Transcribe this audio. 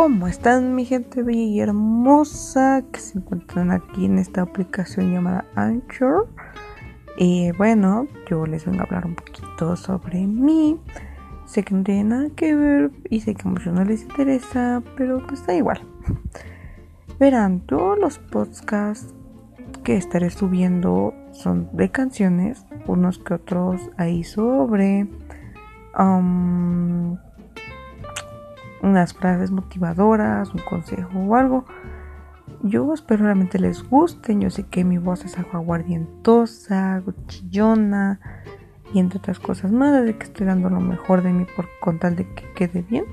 ¿Cómo están mi gente bella y hermosa que se encuentran aquí en esta aplicación llamada Anchor? Y bueno, yo les vengo a hablar un poquito sobre mí. Sé que no tiene nada que ver y sé que a muchos no les interesa, pero pues da igual. Verán, todos los podcasts que estaré subiendo son de canciones, unos que otros ahí sobre um, unas frases motivadoras, un consejo o algo. Yo espero realmente les gusten. Yo sé que mi voz es aguardientosa, chillona y entre otras cosas más, de que estoy dando lo mejor de mí por con tal de que quede bien.